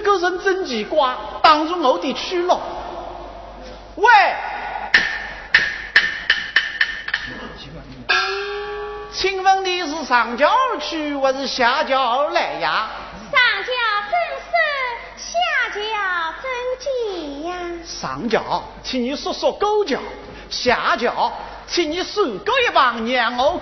真奇怪，挡住我的去路。喂，请问你是上桥而去，还是下桥来呀？上桥真是，下桥真急呀。上桥，请你说说狗叫；下桥，请你手勾一棒，让我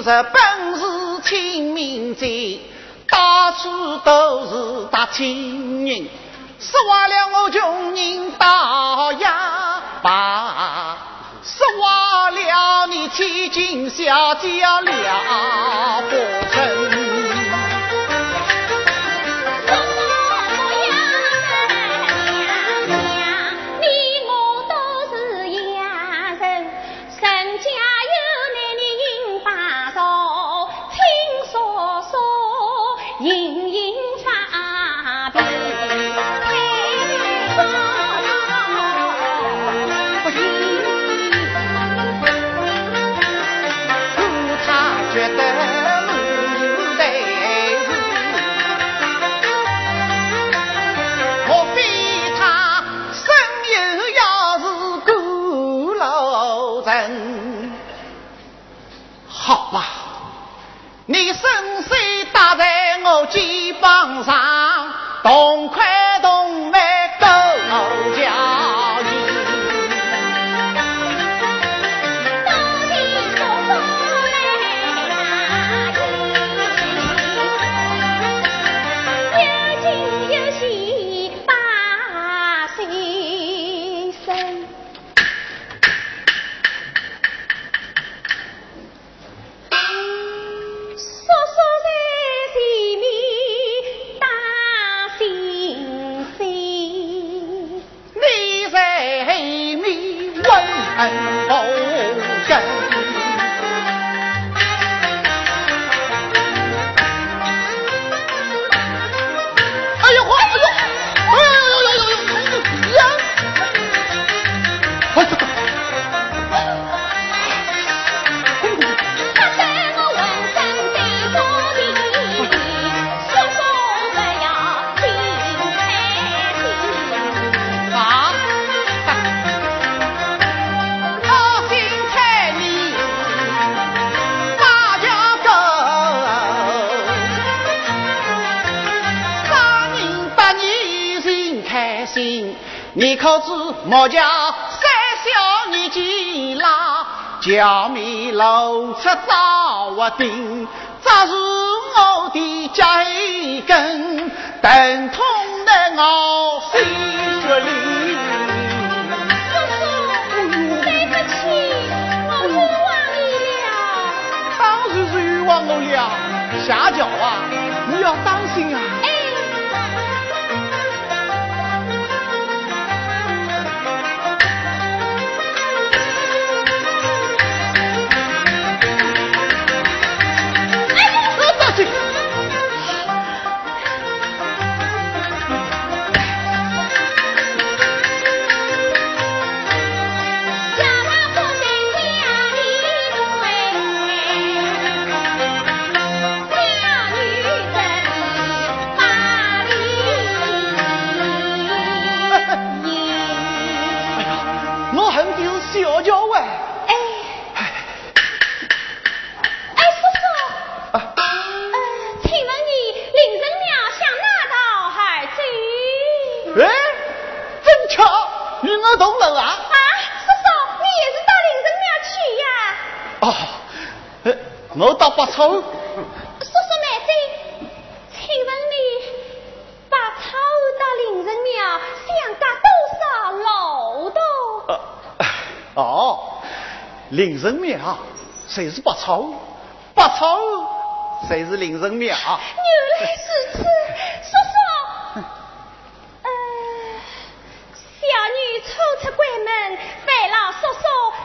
日。本是清明节，到处都是大亲人，失坏了我穷人大牙把，失坏了你千金小姐了不成？你可知莫叫三小年纪啦，娇面露出早我定，这是我的家根，疼痛的我心血里。叔叔，对不起，我冤枉你了。当然是冤枉我了，下脚啊，你要当心啊。灵人庙谁是八草？八草谁是灵人庙？原来是此，叔叔。呃，小女初出关门，烦劳叔叔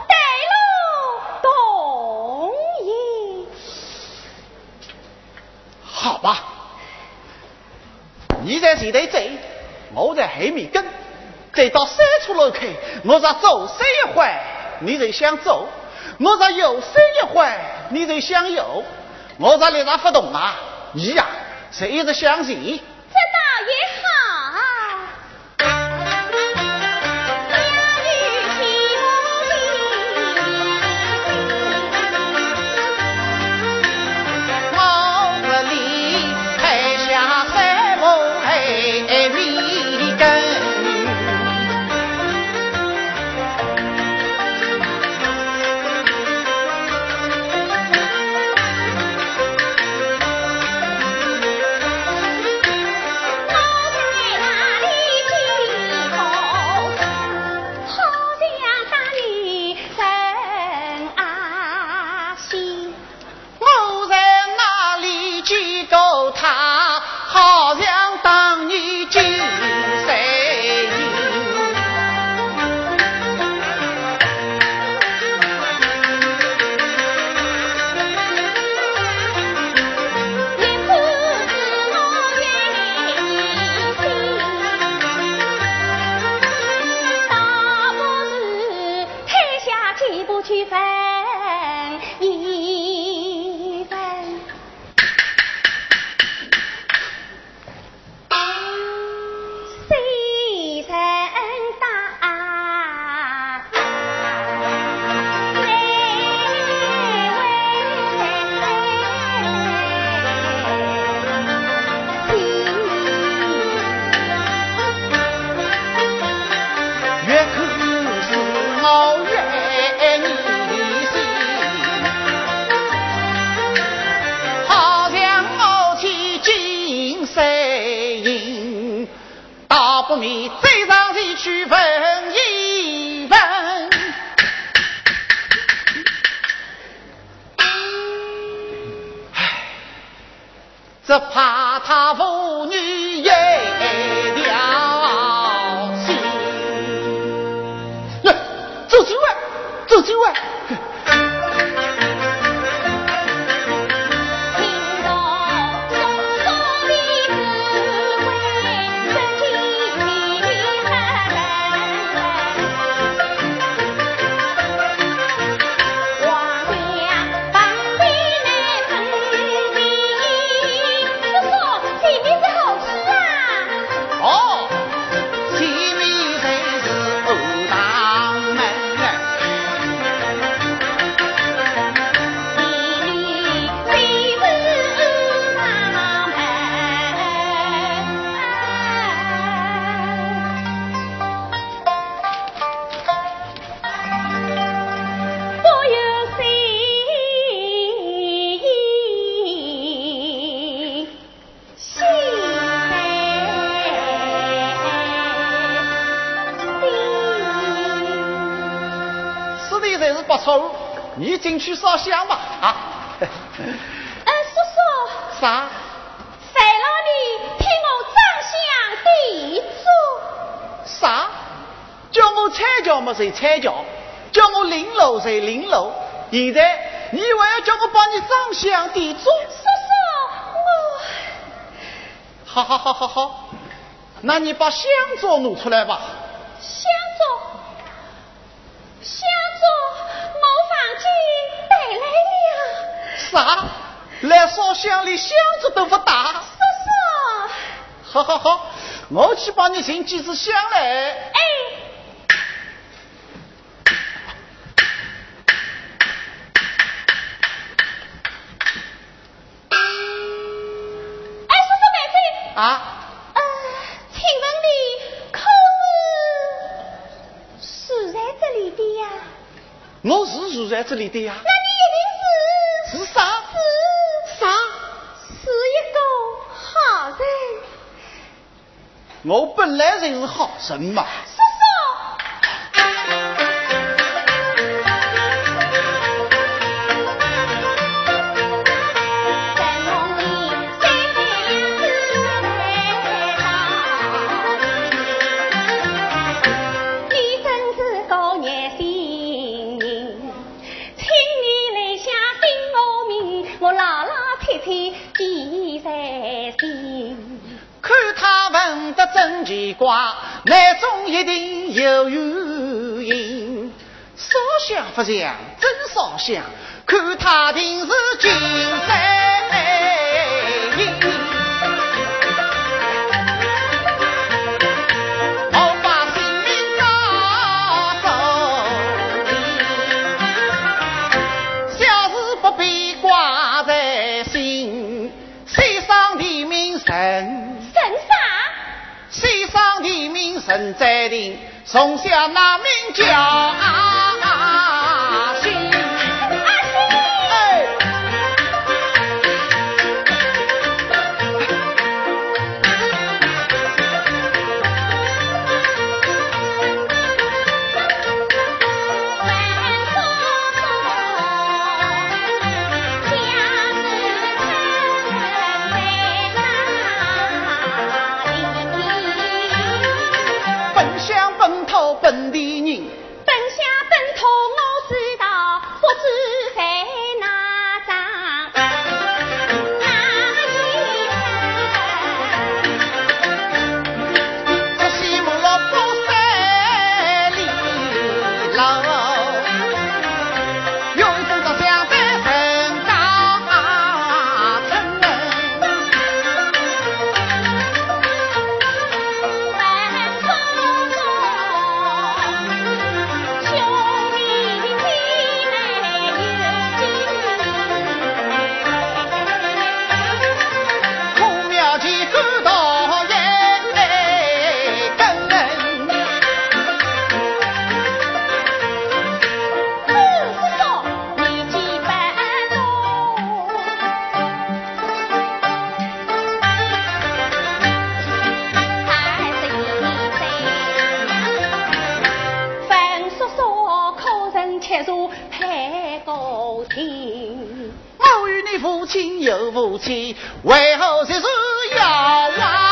带路同意。好吧，你在前头走，我在后面跟。走到三处路口，我再走三一回，你就向左；我在右伸一挥，你就向右。我在立上发动啊，你呀，是一直向前。不去分一只怕他父女也条心呀走几步走几步你进去烧香吧啊！嗯，叔叔。啥？费老你听我张香地主。啥？叫我踩脚么？谁踩脚？叫我领路谁领路？现在你还要叫我帮你张香地主？叔叔，我。好好好好好，那你把香烛拿出来吧。烧香连箱子都不打？叔叔。好好好，我去帮你寻几支香来。哎。啊，呃，请问你可是住在这里的呀？我是住在这里的呀。那你一定是是啥？是啥？是一个好人。我本来就是好人嘛。一定有原因。烧香不香，真烧香，看他定是金山人在定，从小那名叫。说太高音，我与你父亲有父亲为何这是要啊？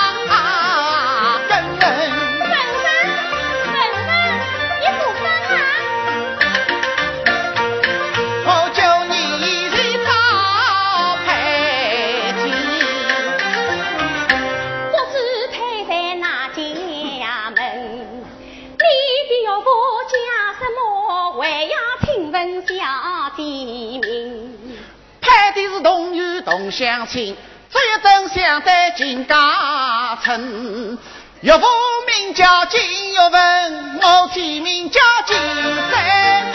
相亲。这一真相在金家村，岳父名叫金玉文，我妻名叫金三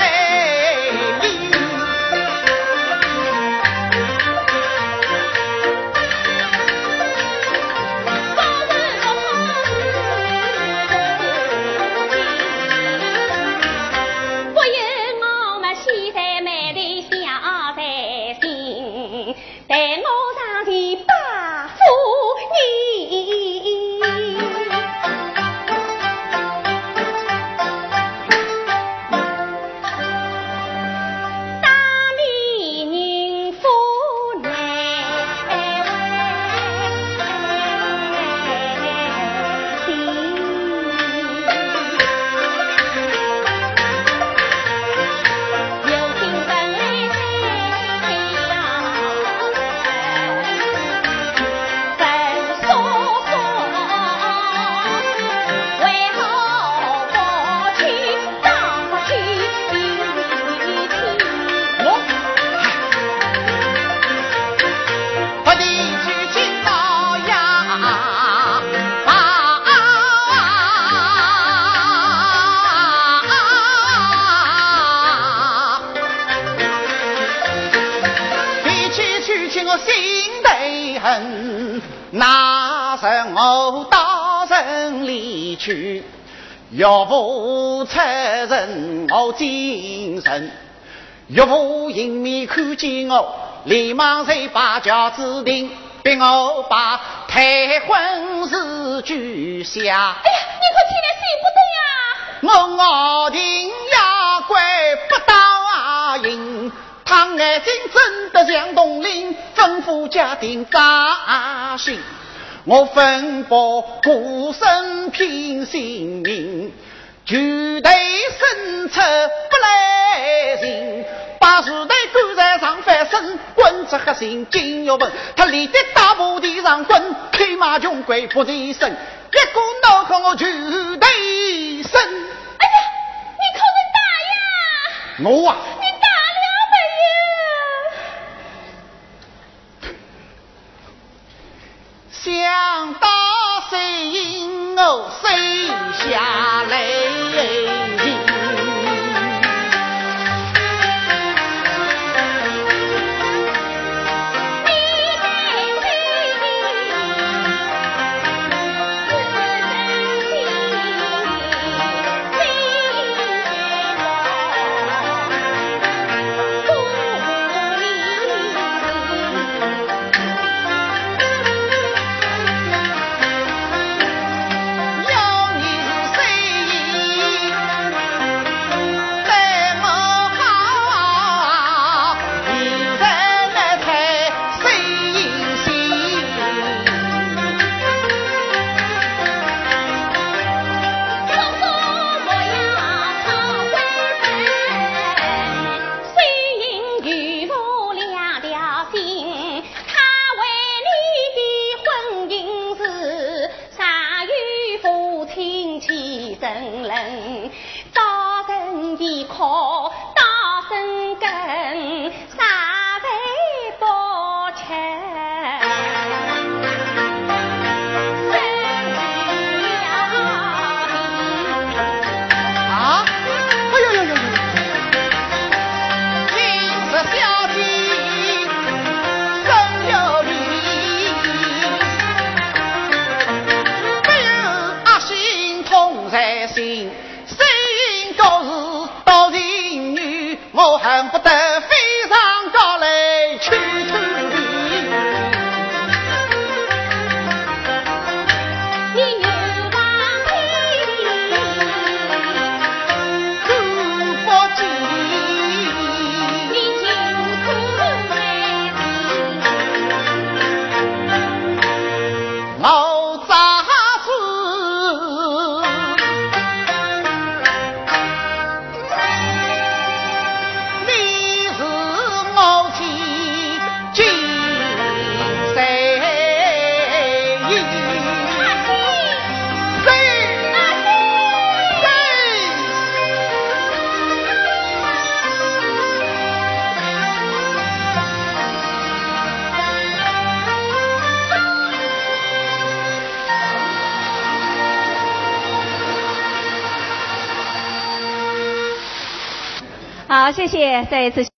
去，岳父出人我精神，岳父迎面看见我，连忙才把轿子停，逼我把退婚事举下。哎呀，你可起来谁不得呀？我咬定呀，怪不答应。他眼睛睁得像铜铃，吩咐家丁扎心。我分拨孤身拼性命，全队生出不来人，把时代赶在上翻身，滚出黑心金玉盆。他立在大步地上滚，开马穷鬼不离身，一股脑壳我全队生。哎呀，你可能打呀！我啊。想到谁引我谁下来。大胆的狂谢谢，再一次。